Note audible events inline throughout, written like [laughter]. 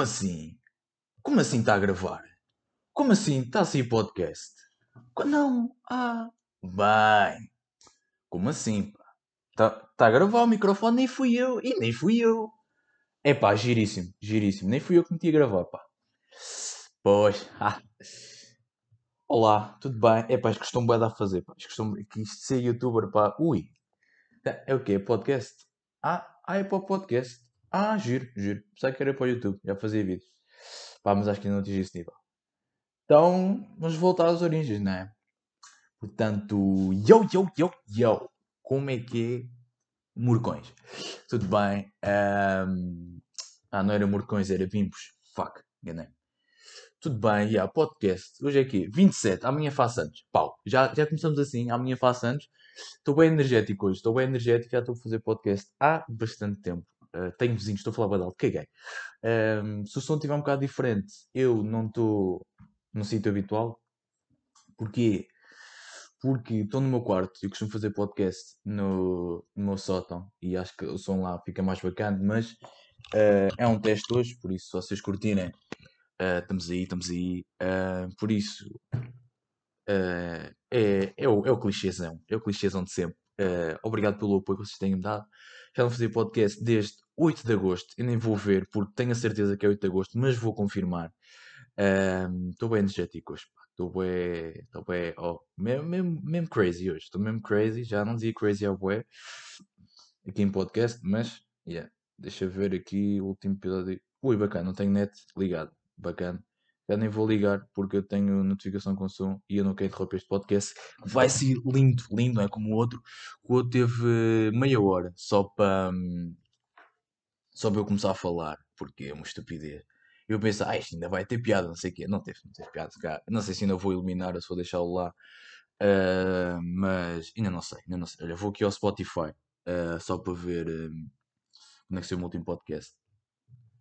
Como assim? Como assim está a gravar? Como assim está a sair podcast? Não, ah, bem. Como assim? Está tá a gravar o microfone, nem fui eu, e nem fui eu. É pá, giríssimo, giríssimo. Nem fui eu que meti a gravar, pá. Pois, [laughs] ah. Olá, tudo bem? É pá, isto costumo bué a fazer, pá. Isto costumo, que isto ser youtuber, pá. Ui, é o quê? Podcast? Ah, ah, é para o podcast. Ah, giro, giro. Pensava que era para o YouTube, já fazia vídeos. Pá, mas acho que ainda não atingi esse nível. Então, vamos voltar às origens, não é? Portanto, yo, yo, yo, yo. Como é que é? Murcões. Tudo bem? Ahm, Ah, não era Murcões, era Vimpos. Fuck, enganei. Tudo bem, yeah, podcast. Hoje é aqui, 27, amanhã faço anos. Pau, já, já começamos assim, amanhã faço anos. Estou bem energético hoje, estou bem energético, já estou a fazer podcast há bastante tempo. Uh, tenho vizinhos, estou a falar badal, caguei. Um, se o som estiver um bocado diferente, eu não estou no sítio habitual. Porquê? Porque estou no meu quarto, eu costumo fazer podcast no, no meu sótão e acho que o som lá fica mais bacana, mas uh, é um teste hoje, por isso, se vocês curtirem, uh, estamos aí, estamos aí. Por isso, é, é, o, é o clichêzão, é o clichêzão de sempre. Uh, obrigado pelo apoio que vocês têm me dado. Já não fazia podcast desde 8 de agosto. Eu nem vou ver porque tenho a certeza que é 8 de agosto, mas vou confirmar. Estou bem energético hoje. Estou bem. Estou bem. Oh, mesmo, mesmo, mesmo crazy hoje. Estou mesmo crazy. Já não dizia crazy ao bué aqui em podcast, mas. Yeah. Deixa ver aqui o último episódio. Ui, bacana, não tenho net ligado. Bacana. Já nem vou ligar porque eu tenho notificação com som e eu não quero interromper este podcast. Vai ser lindo, lindo, não é como o outro. O outro teve meia hora só para. Só para eu começar a falar, porque é uma estupidez. Eu penso, ah, isto ainda vai ter piada, não sei o quê. Não teve, não teve piada. Cá. Não sei se ainda vou eliminar ou se vou deixá-lo lá. Uh, mas ainda não sei, ainda não sei. Olha, vou aqui ao Spotify uh, só para ver um, como é que foi o meu último podcast.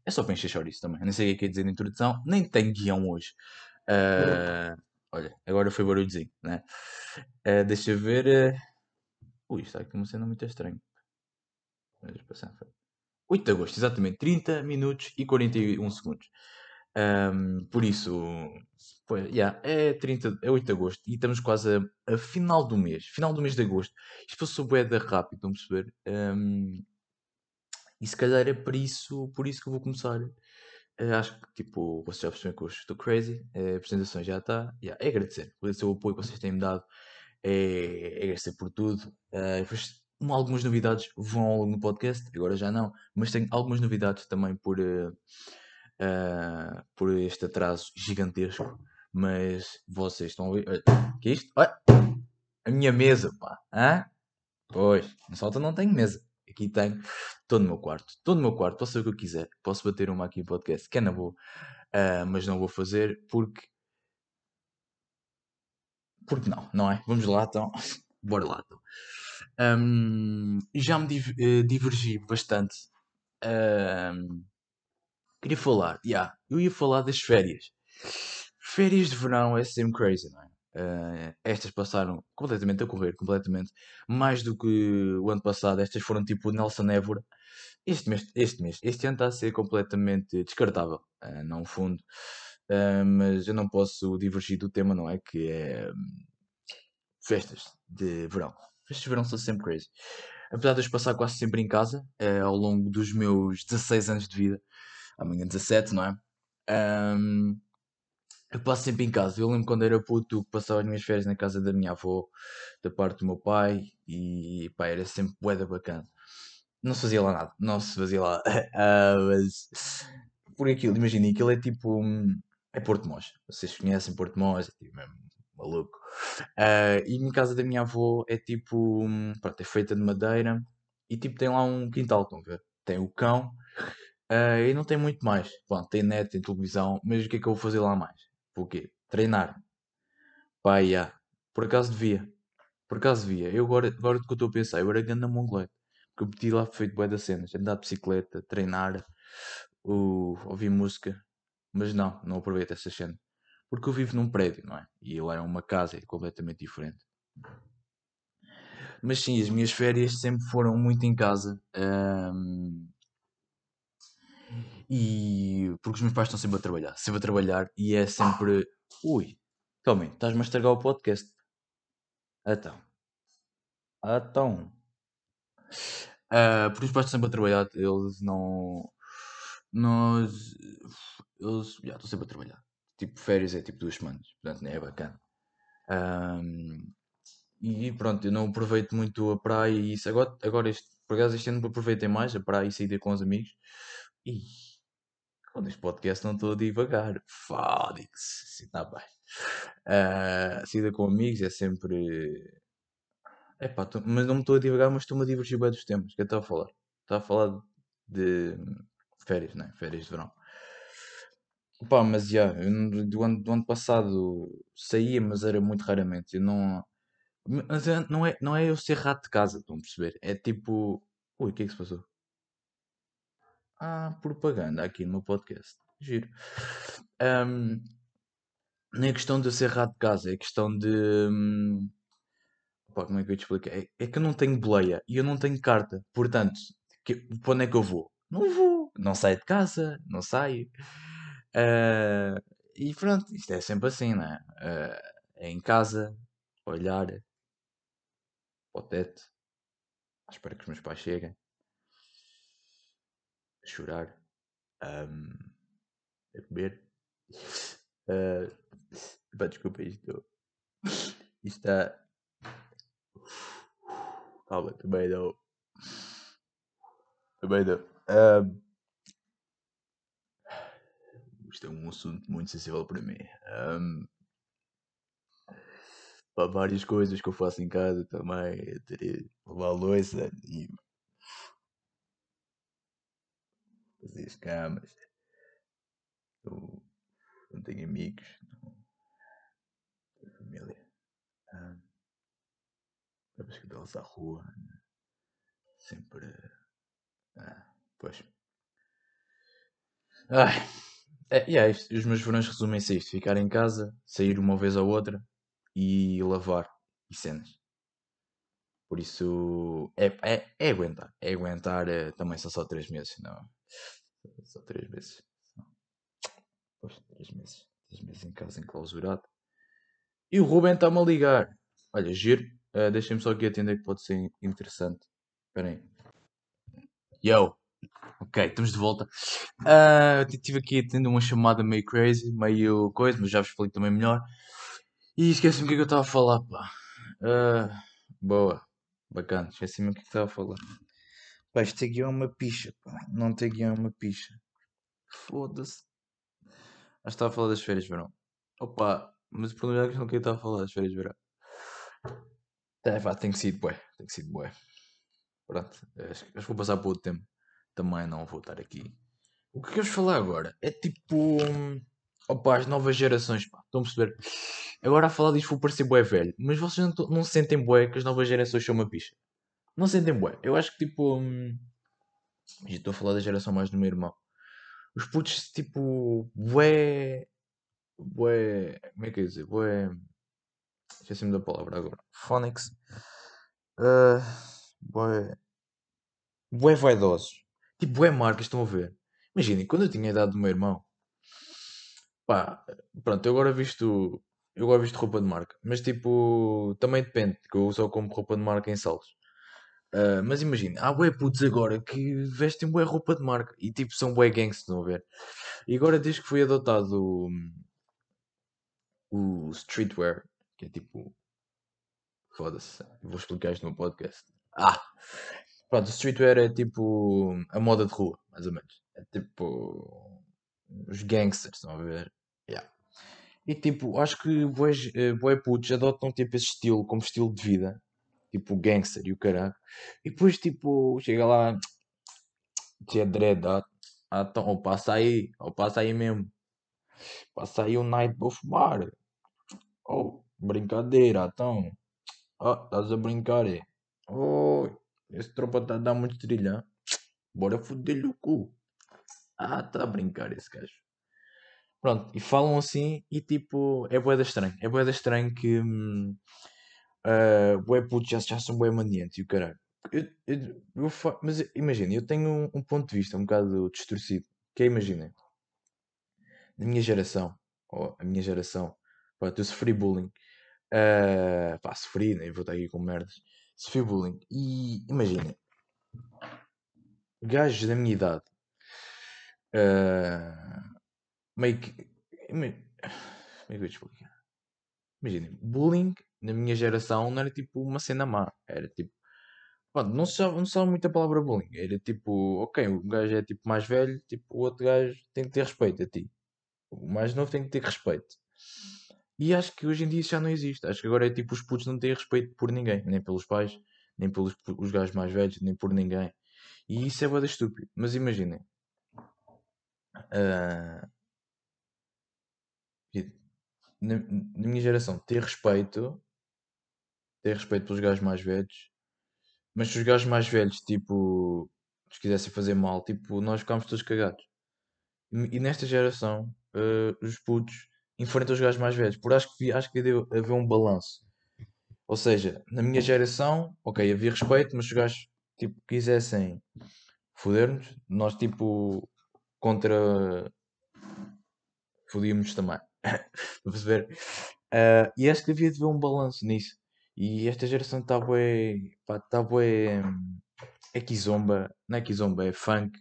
É só para encher chouriço também. Eu nem sei o que é dizer na introdução, nem tenho guião hoje. Uh, olha, agora foi barulhozinho, né? Uh, deixa eu ver. Uh... Ui, está aqui uma cena muito estranha. 8 de agosto, exatamente. 30 minutos e 41 segundos. Um, por isso, pois, yeah, é, 30, é 8 de agosto e estamos quase a, a final do mês. Final do mês de agosto. Isto passou bué de rápido, a perceber? Um, e se calhar é por isso, por isso que eu vou começar. Uh, acho que, tipo, vocês já perceberam que hoje estou crazy. Uh, a apresentação já está. Yeah, é agradecer. Agradecer o apoio que vocês têm-me dado. É, é agradecer por tudo. Uh, algumas novidades vão ao longo do podcast. Agora já não. Mas tenho algumas novidades também por, por este atraso gigantesco. Mas vocês estão a ver. O que é isto? Olha, a minha mesa, pá. Hã? Pois, no salta não tenho mesa. Aqui tenho, estou no meu quarto, estou no meu quarto, posso fazer o que eu quiser, posso bater uma aqui em podcast, que é na boa, uh, mas não vou fazer porque. Porque não, não é? Vamos lá então, [laughs] bora lá então. Um, já me div uh, divergi bastante. Um, queria falar, yeah, eu ia falar das férias. Férias de verão é sempre crazy, não é? Uh, estas passaram completamente a correr, completamente. Mais do que o ano passado, estas foram tipo Nelson Évora. Este mês, este mês, este ano está a ser completamente descartável, uh, não fundo. Uh, mas eu não posso divergir do tema, não é? Que é um, festas de verão. Festas de verão são sempre crazy. Apesar de eu passar quase sempre em casa, ao longo dos meus 16 anos de vida, amanhã 17, não é? Um, eu passo sempre em casa. Eu lembro quando era puto que passava as minhas férias na casa da minha avó, da parte do meu pai, e pá, era sempre boeda bacana. Não se fazia lá nada, não se fazia lá. uh, [laughs] mas por aquilo, imaginem, aquilo é tipo. É Porto Mós. Vocês conhecem Porto Mós, é tipo mesmo maluco. Uh, e em casa da minha avó é tipo. Pronto, é feita de madeira e tipo tem lá um quintal, estão a ver? Tem o cão. Uh, e não tem muito mais. Bom, tem net, tem televisão, mas o que é que eu vou fazer lá mais? O? Treinar. Pá, yeah. Por acaso devia. Por acaso devia. Eu agora, agora que eu estou a pensar, eu era grande mongolete. Porque eu pedi lá feito bué das cenas. Andar de bicicleta, treinar, uh, ouvir música. Mas não, não aproveito essa cena. Porque eu vivo num prédio, não é? E lá é uma casa, é completamente diferente. Mas sim, as minhas férias sempre foram muito em casa. Um... E porque os meus pais estão sempre a trabalhar, sempre a trabalhar e é sempre. Ui, calma aí, estás-me a estragar o podcast. Então. Então. Uh, porque os pais estão sempre a trabalhar, eles não. Nós. Eles. Já, estão sempre a trabalhar. Tipo, férias é tipo duas semanas, portanto, nem é bacana. Um, e pronto, eu não aproveito muito a praia e isso. Agora, agora este, por acaso, este ano aproveitei mais a praia e sair com os amigos. E quando este podcast não estou a divagar, assim está bem. Uh, saída com amigos é sempre. Epá, tô, mas não me estou a divagar, mas estou-me a divertir bem dos tempos. que eu estava a falar? Estava a falar de férias, né? Férias de verão. Pá, mas já, eu do ano, do ano passado saía, mas era muito raramente. Eu não. Mas não é, não é eu ser rato de casa, estão a perceber? É tipo. Ui, o que é que se passou? Ah, propaganda aqui no meu podcast. Giro. Um, nem é questão de eu ser rato de casa, é questão de. hum, como é que eu te explico? É, é que eu não tenho boleia e eu não tenho carta. Portanto, que, para onde é que eu vou? Não vou. Não saio de casa, não saio. Uh, e pronto, isto é sempre assim, não é? Uh, é em casa, olhar para o teto, à espera que os meus pais cheguem, a chorar, um, a comer. Uh, pá, desculpa, isto, está. Calma, também não. Também não. Um, isto é um assunto muito sensível para mim. Um, para várias coisas que eu faço em casa também, ter lavar a louça e fazer as camas. Eu não tenho amigos, não tenho família. Um, Levas cadelos à rua, né? sempre. Ah, pois. Ai. É, e é isto. Os meus verões resumem-se a isto: ficar em casa, sair uma vez ou outra e lavar e cenas. Por isso é, é, é aguentar. É aguentar. É, também são só 3 meses, não. Só 3 meses. Pois, 3 meses. 3 meses em casa, enclausurado. E o Ruben está-me a ligar. Olha, giro. Uh, Deixem-me só aqui atender que pode ser interessante. Espera aí. Yo! Ok, estamos de volta. Uh, tive aqui tendo uma chamada meio crazy, meio coisa, mas já vos explico também melhor. E esqueci-me o que é que eu estava a falar, pá. Uh, boa, bacana, esqueci-me o que é que estava a falar. Isto aqui é uma picha, pá. Não tem guião, é uma picha. Foda-se. Que estava a falar das férias de verão. Opa, mas o problema é que não queria estar a falar das férias de verão. É, pá, tem que ser bué, tem que ser bué. Pronto, acho, acho que vou passar para outro tempo também não vou estar aqui. O que queres falar agora? É tipo. Opa, as novas gerações, pá, estão a perceber? Agora a falar disto vou parecer bué velho, mas vocês não, não sentem bué que as novas gerações são uma picha? Não sentem bué? Eu acho que tipo. Hum, estou a falar da geração mais do meu irmão. Os putos, tipo. Bué. Bué. Como é que é dizer? Bué. Esqueci-me da palavra agora. Phonics. Uh, bué. Bué vaidosos. Tipo, é marcas, estão a ver? Imaginem, quando eu tinha a idade do meu irmão, pá, pronto, eu agora visto, eu agora visto roupa de marca, mas tipo, também depende, que eu só compro roupa de marca em saldos. Uh, mas imagina, há bué putos agora que vestem bué roupa de marca e tipo são bué gangs, estão a ver? E agora desde que foi adotado o, o streetwear, que é tipo, foda-se, vou explicar isto no podcast. Ah! Pronto, o streetwear é tipo a moda de rua, mais ou menos. É tipo os gangsters, estão a ver? Yeah. E tipo, acho que bois, uh, bué putos adotam tipo esse estilo como estilo de vida. Tipo gangster e o caralho. E depois tipo, chega lá, [tsk] tinha dread, ah, ah, então, ou passa aí, ou passa aí mesmo. Passa aí o night para fumar. Oh, brincadeira, então. Oh, estás a brincar, é? Oi. Esse tropa tá a dar muito trilhão. Bora foder-lhe o cu. Ah, tá a brincar esse gajo. Pronto, e falam assim e tipo, é boeda estranho. É boeda estranho que hum, uh, bué putos já, já são bué maniantes e o caralho. Eu, eu, eu mas imagina, eu tenho um, um, ponto de vista um bocado distorcido Que é, imaginem, na minha geração, ou a minha geração, pá, eu sofri bullying. Uh, pá, sofri, nem vou estar aqui com merdas. Sofri bullying. E imaginem, gajos da minha idade, uh, meio que. Como é que eu te explicar? Imaginem, bullying na minha geração não era tipo uma cena má. Era tipo. Não se não sabe muito a palavra bullying. Era tipo, ok, o gajo é tipo mais velho, tipo, o outro gajo tem que ter respeito a ti. O mais novo tem que ter respeito. E acho que hoje em dia isso já não existe. Acho que agora é tipo os putos não têm respeito por ninguém, nem pelos pais, nem pelos os gajos mais velhos, nem por ninguém. E isso é boda estúpido. Mas imaginem. Uh, na, na, minha geração, ter respeito, ter respeito pelos gajos mais velhos, mas se os gajos mais velhos, tipo, nos quisessem fazer mal, tipo, nós ficámos todos cagados. E, nesta geração, uh, os putos enfrentam os gajos mais velhos. Por acho que acho que deve haver um balanço. Ou seja, na minha geração, ok, havia respeito, mas se os gajos tipo, quisessem foder-nos, nós tipo contra fodíamos também. [coughs] Para perceber? Uh, e acho que havia de haver um balanço nisso. E esta geração está bué. Está bué. É kizomba. Não é kizomba, é funk.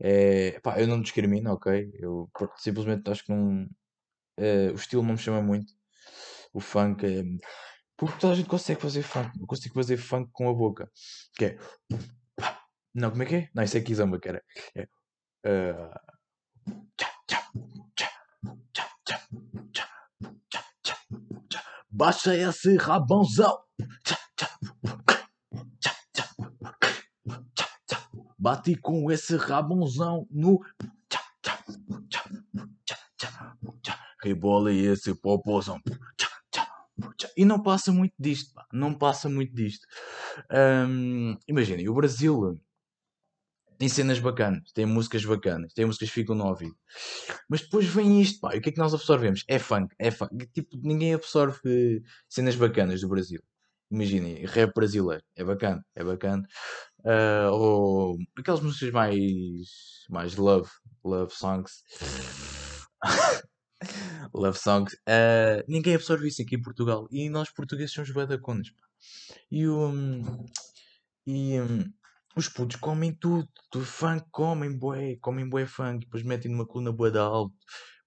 É, pá, eu não discrimino, ok? Eu simplesmente acho que não. É, o estilo não me chama muito. O funk é. Porque toda a gente consegue fazer funk. Eu consigo fazer funk com a boca. Que é. Não, como é que é? Não, isso é kizomba, cara. É. Uh... Baixa esse rabãozão. Bate com esse rabãozão no. Rebola esse popozão. E não passa muito disto, pá. Não passa muito disto. Um, Imaginem, o Brasil tem cenas bacanas, tem músicas bacanas, tem músicas que ficam no ouvido. Mas depois vem isto, pá, e o que é que nós absorvemos? É funk, é funk. Tipo, ninguém absorve cenas bacanas do Brasil. Imaginem, rap brasileiro, é bacana, é bacana. Uh, ou aquelas músicas mais, mais love, love songs. [laughs] love songs. Uh, ninguém absorve isso aqui em Portugal. E nós portugueses somos badaconas, pá. E o. Um, e, um, os putos comem tudo, do funk comem bué, comem bué funk, depois metem numa coluna bué da alto.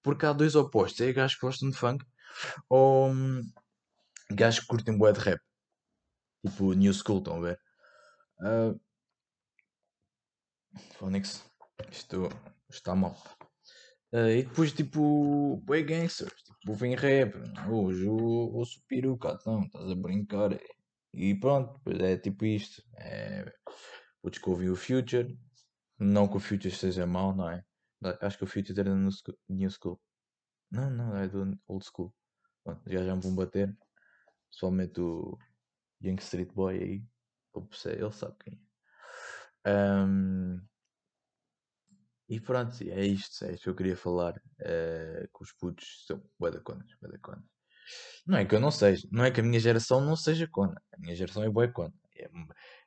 Porque há dois opostos, é gajos que gostam de funk ou hum, gajos que curtem bué de rap. Tipo New School, estão a ver? Uh, Phonics, isto está mal. Uh, e depois, tipo, bué gangsters, tipo, vem rap. Hoje ouço peruca, não, estás a brincar. E pronto, é tipo isto. É o Discovery e o Future. Não que o Future seja mau, não é? Acho que o Future era no New School. Não, não, é do Old School. Bom, já já me vão bater. Pessoalmente o Young Street Boy aí. Ele sabe quem é. Um, e pronto, é isto, é isto que eu queria falar. Uh, que os putos são badaconas, badaconas. Não é que eu não seja, não é que a minha geração não seja cona. A minha geração é boa cona. É,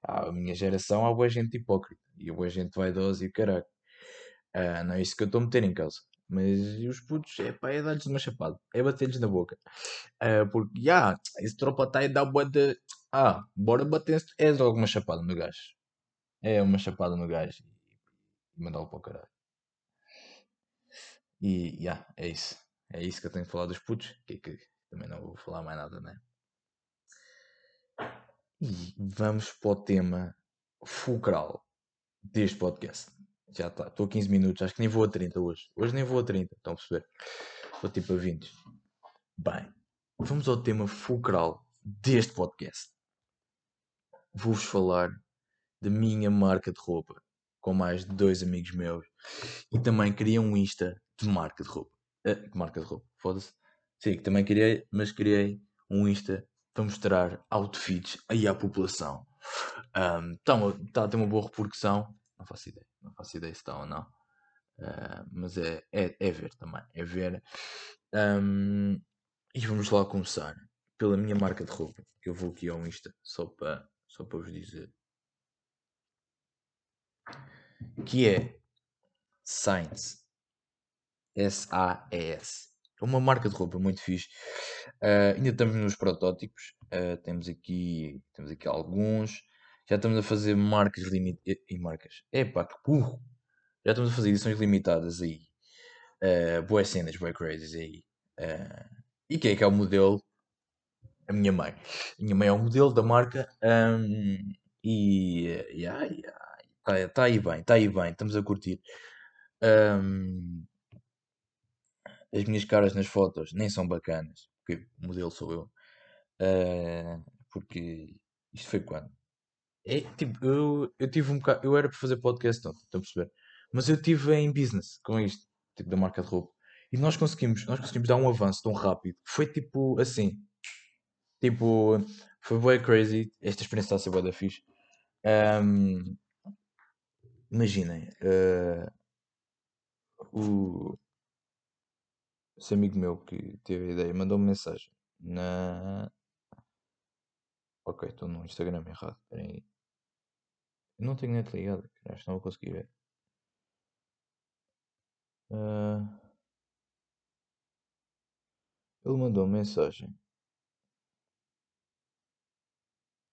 a minha geração há boa gente hipócrita e boa gente vaidosa e caralho. Uh, não é isso que eu estou a meter em causa. Mas os putos, é pá, é dar-lhes uma chapada, é bater-lhes na boca. Uh, porque, já, yeah, esse tropa está aí dá boa de. Ah, bora bater é logo uma chapada no gajo. É uma chapada no gajo e mandá-lo para o caralho. E, já, yeah, é isso. É isso que eu tenho que falar dos putos. Que, que também não vou falar mais nada, né? E vamos para o tema fulcral deste podcast. Já está, estou a 15 minutos, acho que nem vou a 30 hoje. Hoje nem vou a 30, estão a perceber? Estou tipo a 20. Bem, vamos ao tema fulcral deste podcast. Vou-vos falar da minha marca de roupa, com mais de dois amigos meus. E também queria um Insta de marca de roupa. Uh, marca de roupa, foda-se. Sim, também criei, mas criei um Insta para mostrar outfits aí à população. Um, está a ter uma boa repercussão. Não faço ideia, não faço ideia se está ou não. Uh, mas é, é, é, ver também, é ver. Um, e vamos lá começar pela minha marca de roupa. Eu vou aqui ao Insta só para, só para vos dizer. Que é Science. S-A-E-S. É uma marca de roupa muito fixe. Uh, ainda estamos nos protótipos. Uh, temos, aqui, temos aqui alguns. Já estamos a fazer marcas limitadas. E marcas. Epá, que burro! Já estamos a fazer edições limitadas aí. Uh, boas cenas, boas crazies aí. Uh, e quem é que é o modelo? A minha mãe. A minha mãe é o modelo da marca. Um, e está yeah, yeah, tá aí bem, está aí bem. Estamos a curtir. Um, as minhas caras nas fotos nem são bacanas, porque o modelo sou eu. Uh, porque isto foi quando? É, tipo, eu, eu tive um bocado, eu era para fazer podcast ontem, estão a perceber? Mas eu estive em business com isto, tipo da marca de roupa. E nós conseguimos, nós conseguimos dar um avanço tão rápido. Foi tipo assim. Tipo, foi bem crazy. Esta experiência está a ser bué da fixe. Um, imaginem, uh, o, esse amigo meu que teve a ideia mandou-me mensagem na. Ok, estou no Instagram errado. Espera aí. Eu não tenho net ligado, acho que não vou conseguir ver. Uh... Ele mandou mensagem.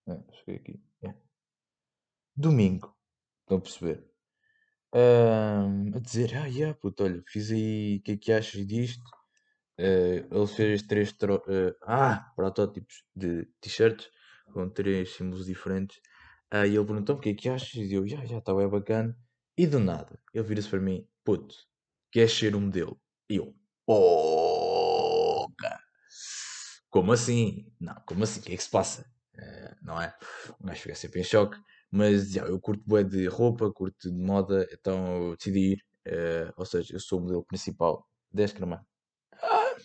É, cheguei aqui. É. Domingo. Estão a perceber? A dizer, ah, yeah, puto, olha, fiz aí, o que é que achas disto? Uh, ele fez três uh, ah, protótipos de t-shirts com três símbolos diferentes. Aí ele perguntou o que é que achas? E eu, já, já, está bem bacana. E do nada, ele vira-se para mim, puto, queres ser um modelo? E eu, porra! Como assim? Não, como assim? O que é que se passa? Uh, não é? O gajo fica sempre em choque. Mas já, eu curto bem de roupa, curto de moda, então eu decidi ir. Uh, ou seja, eu sou o modelo principal desta Escraman. Ah,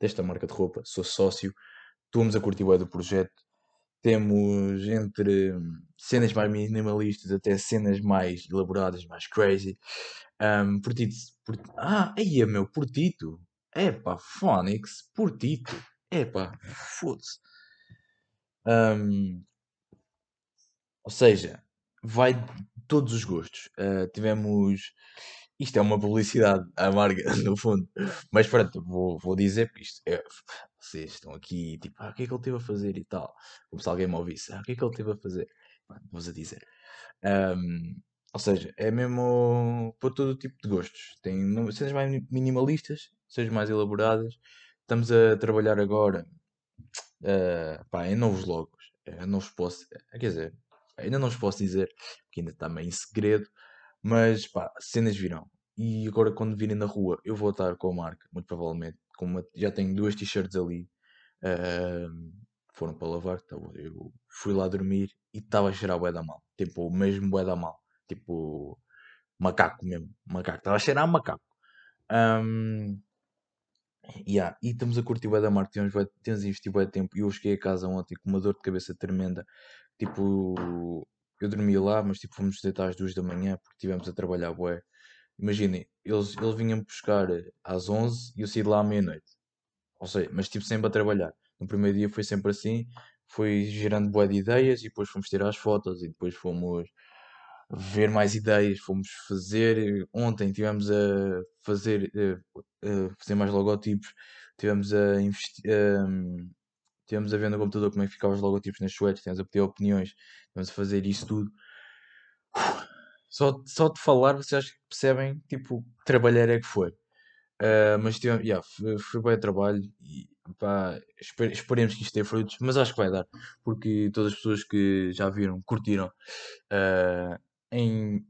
desta marca de roupa, sou sócio. Estamos a curtir bem do projeto. Temos entre cenas mais minimalistas até cenas mais elaboradas, mais crazy. Um, portito, por... Ah, aí é meu, Portito. Epá, Phonics, Portito. Epá, foda-se. Um, ou seja, vai de todos os gostos. Uh, tivemos. Isto é uma publicidade à marca, [laughs] no fundo. Mas pronto, vou, vou dizer, porque isto é, vocês estão aqui, tipo, ah, o que é que ele teve a fazer e tal. Como se alguém me ouvisse, ah, o que é que ele teve a fazer? Vou-vos a dizer. Um, ou seja, é mesmo para todo tipo de gostos. Tem cenas mais minimalistas, cenas mais elaboradas. Estamos a trabalhar agora uh, pá, em novos logos. Eu não vos posso, quer dizer, ainda não vos posso dizer, porque ainda está meio em segredo, mas pá, cenas virão. E agora quando virem na rua, eu vou estar com a marca, muito provavelmente. Uma, já tenho duas t-shirts ali. Uh, foram para lavar. Então eu fui lá dormir e estava a cheirar bué da mal. Tipo, o mesmo bué da mal. Tipo, macaco mesmo. Macaco. Estava a cheirar macaco. Um, yeah. E estamos a curtir bué da marca. Temos, temos investido de tempo. E eu cheguei a casa ontem com uma dor de cabeça tremenda. Tipo, eu dormi lá, mas tipo, fomos deitar às duas da manhã porque estivemos a trabalhar bué. Imaginem, eles, eles vinham buscar às 11 e eu saí de lá à meia-noite. Ou seja, mas tipo sempre a trabalhar. No primeiro dia foi sempre assim, foi gerando boa de ideias e depois fomos tirar as fotos e depois fomos ver mais ideias, fomos fazer. Ontem tivemos a fazer, a, a fazer mais logotipos, tivemos a investir. Tivemos a ver no computador como é que ficavam os logotipos nas suetes, tivemos a pedir opiniões, tivemos a fazer isso tudo. Só, só de falar vocês acho que percebem, tipo, trabalhar é que foi. Uh, mas tivemos, yeah, foi, foi bem trabalho e pá, esper, esperemos que isto dê frutos, mas acho que vai dar, porque todas as pessoas que já viram, curtiram. Uh, em,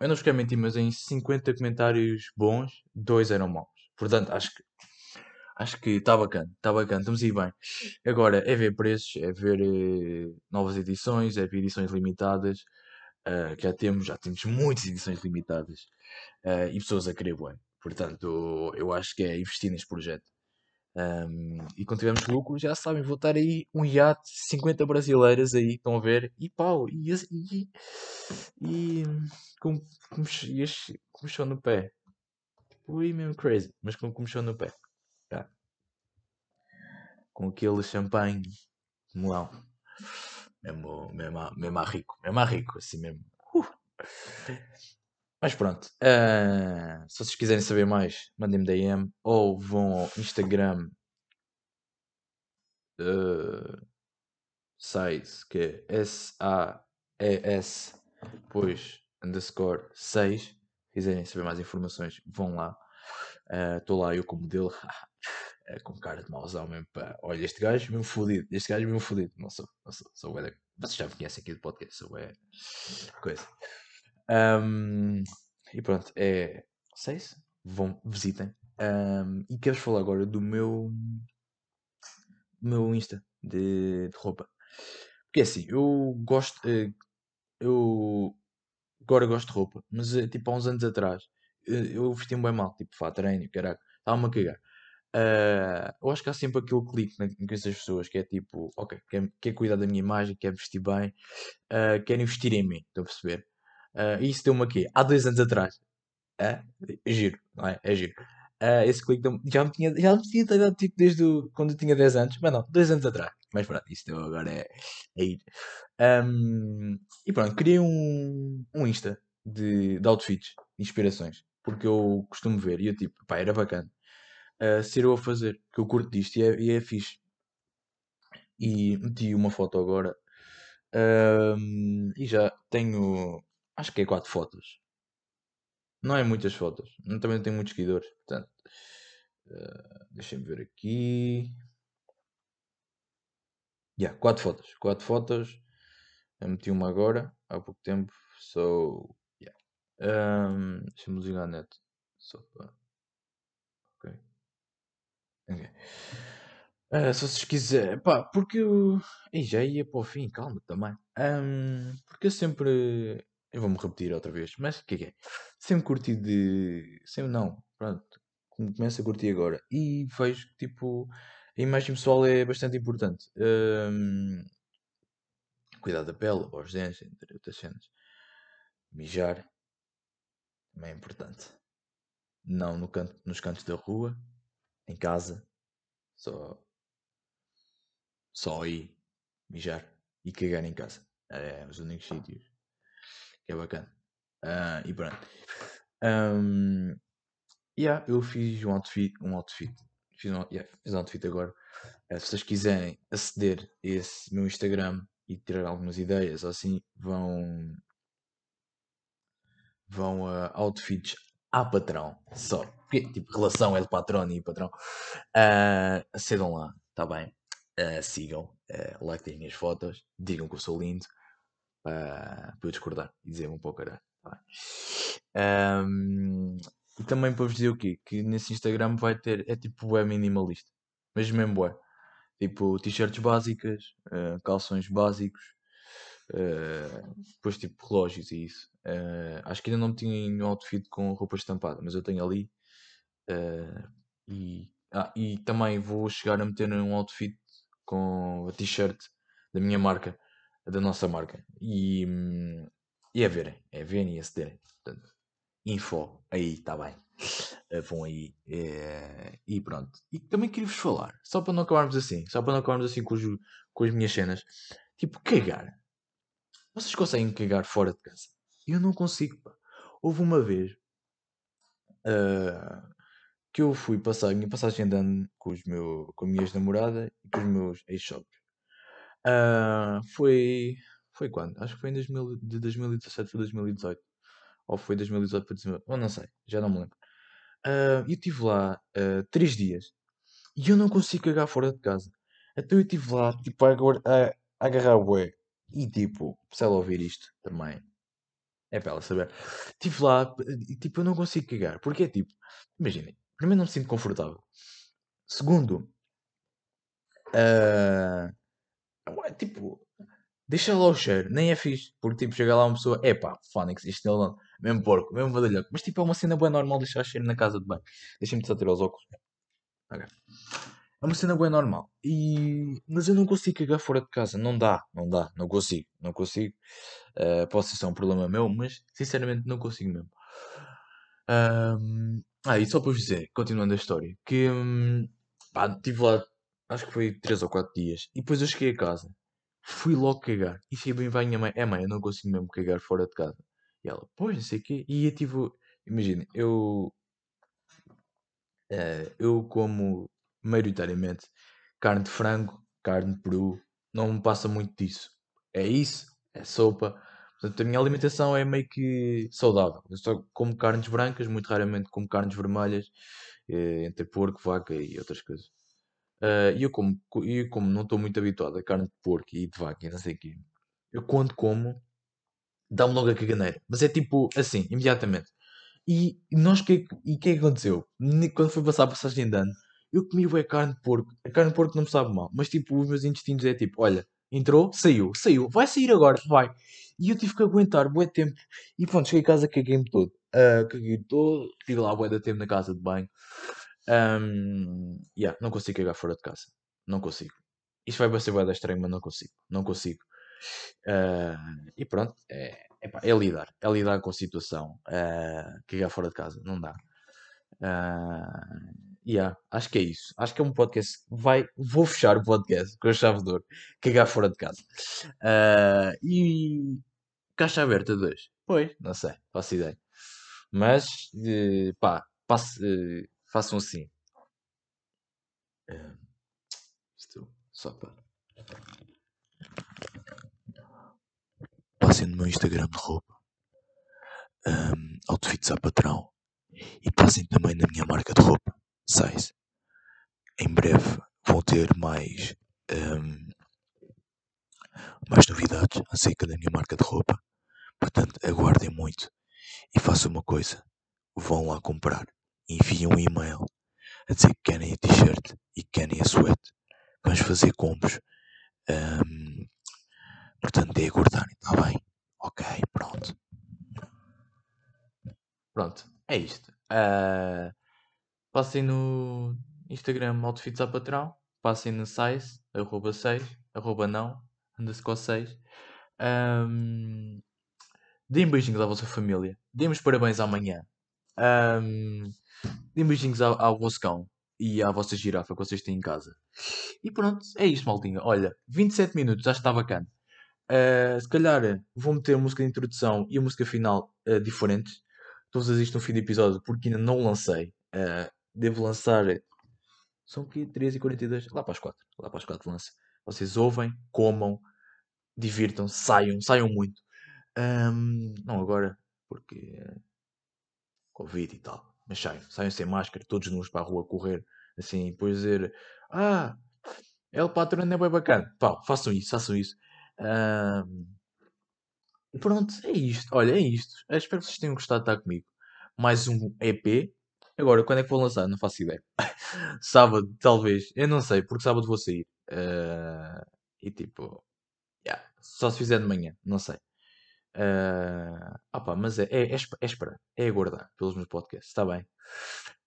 eu não vos quero mentir, mas em 50 comentários bons, dois eram maus. Portanto, acho que acho que está bacana, está bacana, estamos a ir bem. Agora é ver preços, é ver eh, novas edições, é ver edições limitadas. Uh, já temos, já temos muitas edições limitadas uh, e pessoas a querer bem. Portanto, eu acho que é investir neste projeto. Um, e quando tivermos lucro, já sabem, vou estar aí um iate, 50 brasileiras aí, estão a ver, e pau, e, e, e com, com, com chão no pé. Tipo, mesmo crazy, mas com comichão no pé. Tá? Com aquele champanhe melão. Mesmo, mesmo, mesmo a rico, mesmo a rico, assim mesmo. Uh. Mas pronto. ah, se vocês quiserem saber mais, mandem-me DM ou vão ao Instagram uh, size, que é S-A-E-S, depois underscore 6. Se quiserem saber mais informações, vão lá. Estou lá eu como modelo. [laughs] é, com cara de mauzão mesmo. Pá. Olha, este gajo mesmo fodido. Este gajo mesmo fodido. Não sou, não sou, sou da- Vocês já me conhecem aqui do podcast, sou é coisa. Ahm, e pronto, é 6. Vão, visitem. Ahm, e quero falar agora do meu meu Insta de, de roupa. Porque é assim, eu gosto. eh, Eu agora gosto de roupa, mas eh, tipo há uns anos atrás eh, eu vestia-me bem mal, tipo fato treino, caraca, estava-me a cagar. Ah, eu acho que há sempre aquele clique em essas pessoas que é tipo, ok, quer, quer cuidar da minha imagem, quer vestir bem, ah, quer investir em mim, estão a perceber? Ah, e isso deu-me aqui, há dois anos atrás. É, giro, não é? É giro. Ah, esse clique já me tinha, já me tinha dado tipo desde o- quando eu tinha 10 anos, mas não, dois anos atrás. Mas pronto, isto eu agora é, é ir. Ahm, e pronto, criei um, um Insta de, de outfits, de inspirações, porque eu costumo ver e eu tipo, pá, era bacana ah, ser eu a fazer, que eu curto disto e é, e é fixe. E meti uma foto agora ahm, e já tenho, acho que é quatro fotos. Não é muitas fotos, eu também não tenho muitos seguidores, portanto, ah, deixem-me ver aqui. Yeah, quatro fotos, quatro fotos. Eu meti uma agora, há pouco tempo. So, yeah. Um, Deixa-me desligar a net. Só para. Ok. Ok. Ah, se vocês quiserem. Pá, porque eu. Ih, já ia para o fim, calma também. Ahm, porque eu sempre. Eu vou-me repetir outra vez, mas o que é que é? Sempre curti de. Sempre não, pronto. Começo a curtir agora. E vejo que, tipo, a imagem pessoal é bastante importante. Ahm, cuidar da pele, aos dentes, entre outras cenas. Mijar também é importante. Não no canto, nos cantos da rua, em casa, só, só aí mijar e cagar em casa. É os únicos sítios que é bacana. Ah, e pronto. Um, yeah, eu fiz um outfit, um outfit. Fiz um, yeah, fiz um outfit agora. Eh, se vocês quiserem aceder a esse meu Instagram e tirar algumas ideias assim, vão vão a outfits a patrão só. Porque, tipo, relação é de patrão e patrão. Ah, acedam lá, tá bem? Ah, sigam, uh, like as minhas fotos, digam que eu sou lindo para eu discordar e dizer-me um pouco caralho. Tá bem? Ahm, e também para vos dizer o quê? Que nesse Instagram vai ter, é tipo é minimalista, mas mesmo é. Tipo t-shirts básicas, ah, calções básicos, ah, depois tipo relógios e isso. Ah, acho que ainda não tinha nenhum outfit com roupa estampada, mas eu tenho ali. ah, e, ah, e também vou chegar a meter um outfit com a t-shirt da minha marca, da nossa marca. E, e é verem, é verem e acederem. Portanto, info, aí está bem. Eh, Vão aí. eh, e pronto. E também queria-vos falar, só para não acabarmos assim, só para não acabarmos assim com, os, com as minhas cenas. Tipo, cagar. Vocês conseguem cagar fora de casa? Eu não consigo. pá. Houve uma vez ah, que eu fui passar a minha passagem de ano com, os meu, com a minha ex-namorada e com os meus ex-sogros. Ah, foi. Foi quando? Acho que foi em 2000, de 2017 para 2018. Ou foi 2018 para 2018. Ou não sei, já não me lembro. Ah, eu estive lá ah, três dias e eu não consigo cagar fora de casa. Então eu estive lá, tipo, a, a, a agarrar o bué. E tipo, se ela ouvir isto também, é para ela saber. Estive lá e tipo, eu não consigo cagar. Porque é tipo, imaginem, primeiro não me sinto confortável. Segundo, ah, ué, tipo, deixa lá o cheiro, nem é fixe. Porque tipo, chega lá uma pessoa, epá, Fónix, isto não, não, mesmo porco, mesmo badalhoco. Mas tipo, é uma cena boa normal deixar cheiro na casa de banho. Deixa-me só tirar os óculos. É uma cena boa normal. E... Mas eu não consigo cagar fora de casa. Não dá, não dá, não consigo, não consigo. Uh, pode ser um problema meu, mas sinceramente não consigo mesmo. Ahm, Ah, e só para vos dizer, continuando a história, que hum, pá, estive lá, acho que foi 3 ou 4 dias, e depois eu cheguei a casa, fui logo cagar, e cheguei bem para a minha mãe, é mãe, eu não consigo mesmo cagar fora de casa. E ela, pois, não sei o quê. E eu tive, imagina, eu, eh, eu como maioritariamente carne de frango, carne de peru, não me passa muito disso. É isso, é sopa. Portanto, a minha alimentação é meio que saudável. Eu só como carnes brancas, muito raramente como carnes vermelhas, eh, entre porco, vaca e outras coisas. Eh, E eu como, co- eu como não estou muito habituado a carne de porco e de vaca e não sei o quê, eu quando como, dá-me logo a caganeira. Mas é tipo assim, imediatamente. E nós, que, e é que aconteceu? Quando foi passar a passagem de ano, eu comi bué carne de porco. A carne de porco não me sabe mal, mas tipo, os meus intestinos é tipo, olha, entrou, saiu, saiu, vai sair agora, vai. E eu tive que aguentar bué tempo. E pronto, cheguei a casa, caguei-me todo. Ah, caguei todo, estive lá bué da tempo na casa de banho. Um, yeah, não consigo cagar fora de casa. Não consigo. Isto vai parecer bué da estranho, mas não consigo. Não consigo. Ah, e pronto, é, epá, é lidar. É lidar com a situação. Uh, cagar fora de casa, não dá. Uh, yeah, acho que é isso. Acho que é um podcast. Vai, vou fechar o podcast com a chave de ouro. Cagar fora de casa. Ah, e caixa aberta 2. Pois, não sei, faço ideia. Mas, eh, pá, eh, façam assim. Ah, isto só para. Passem no meu Instagram de roupa. Um, outfits a patrão. E passem também na minha marca de roupa. Size. Em breve vão ter mais, um, mais novidades acerca da minha marca de roupa. Portanto, aguardem muito. E façam uma coisa. Vão lá comprar. Enviem um e-mail a dizer que querem a t-shirt e que querem a sweat. Vamos fazer combos. Um, portanto, é aguardarem, está bem? Ok, pronto. Pronto, é isto. Uh, passem no Instagram Outfits a Patrão. Passem no size, arroba 6, arroba não, underscore 6. Um, deem beijinhos à vossa família. Deem os parabéns amanhã. Um, deem beijinhos ao, ao vosso cão e à vossa girafa que vocês têm em casa. E pronto, é isto, maltinha. Olha, 27 minutos, que está bacana. Uh, se calhar vou meter a música de introdução e a música final uh, diferentes. Estou a fazer isto no fim do episódio porque ainda não lancei. Uh, devo lançar. São o quê? 3h42? Lá para as 4. Lá para as 4 lança. Vocês ouvem, comam, divirtam, saiam, saiam muito. Um, não agora, porque. Covid e tal. Mas saiam, saiam sem máscara, todos nus para a rua correr. Assim, depois dizer: Ah, o patrão, é bem bacana. Pá, façam isso, façam isso. Um, pronto, é isto. Olha, é isto. Eu espero que vocês tenham gostado de estar comigo. Mais um EP. Agora, quando é que vou lançar? Não faço ideia. [laughs] sábado, talvez. Eu não sei, porque sábado vou sair. Uh, e tipo, yeah, só se fizer de manhã, não sei. Uh, opa, mas é, é, é, é esperar, é aguardar pelos meus podcasts, está bem?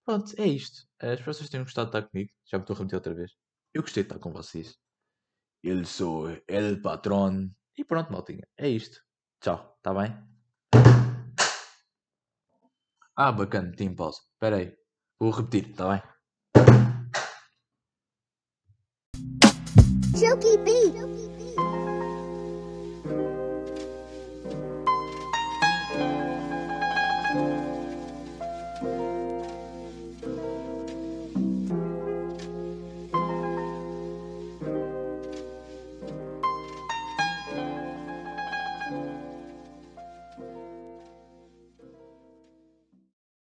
Pronto, é isto. Uh, espero que vocês tenham gostado de estar comigo. Já me estou a remeter outra vez. Eu gostei de estar com vocês. Eu sou el patrón. E pronto, maltinha. É isto. Tchau, está bem? Ah, bacana, tem pausa. Espera aí. Vou repetir, está bem? Silky Beat.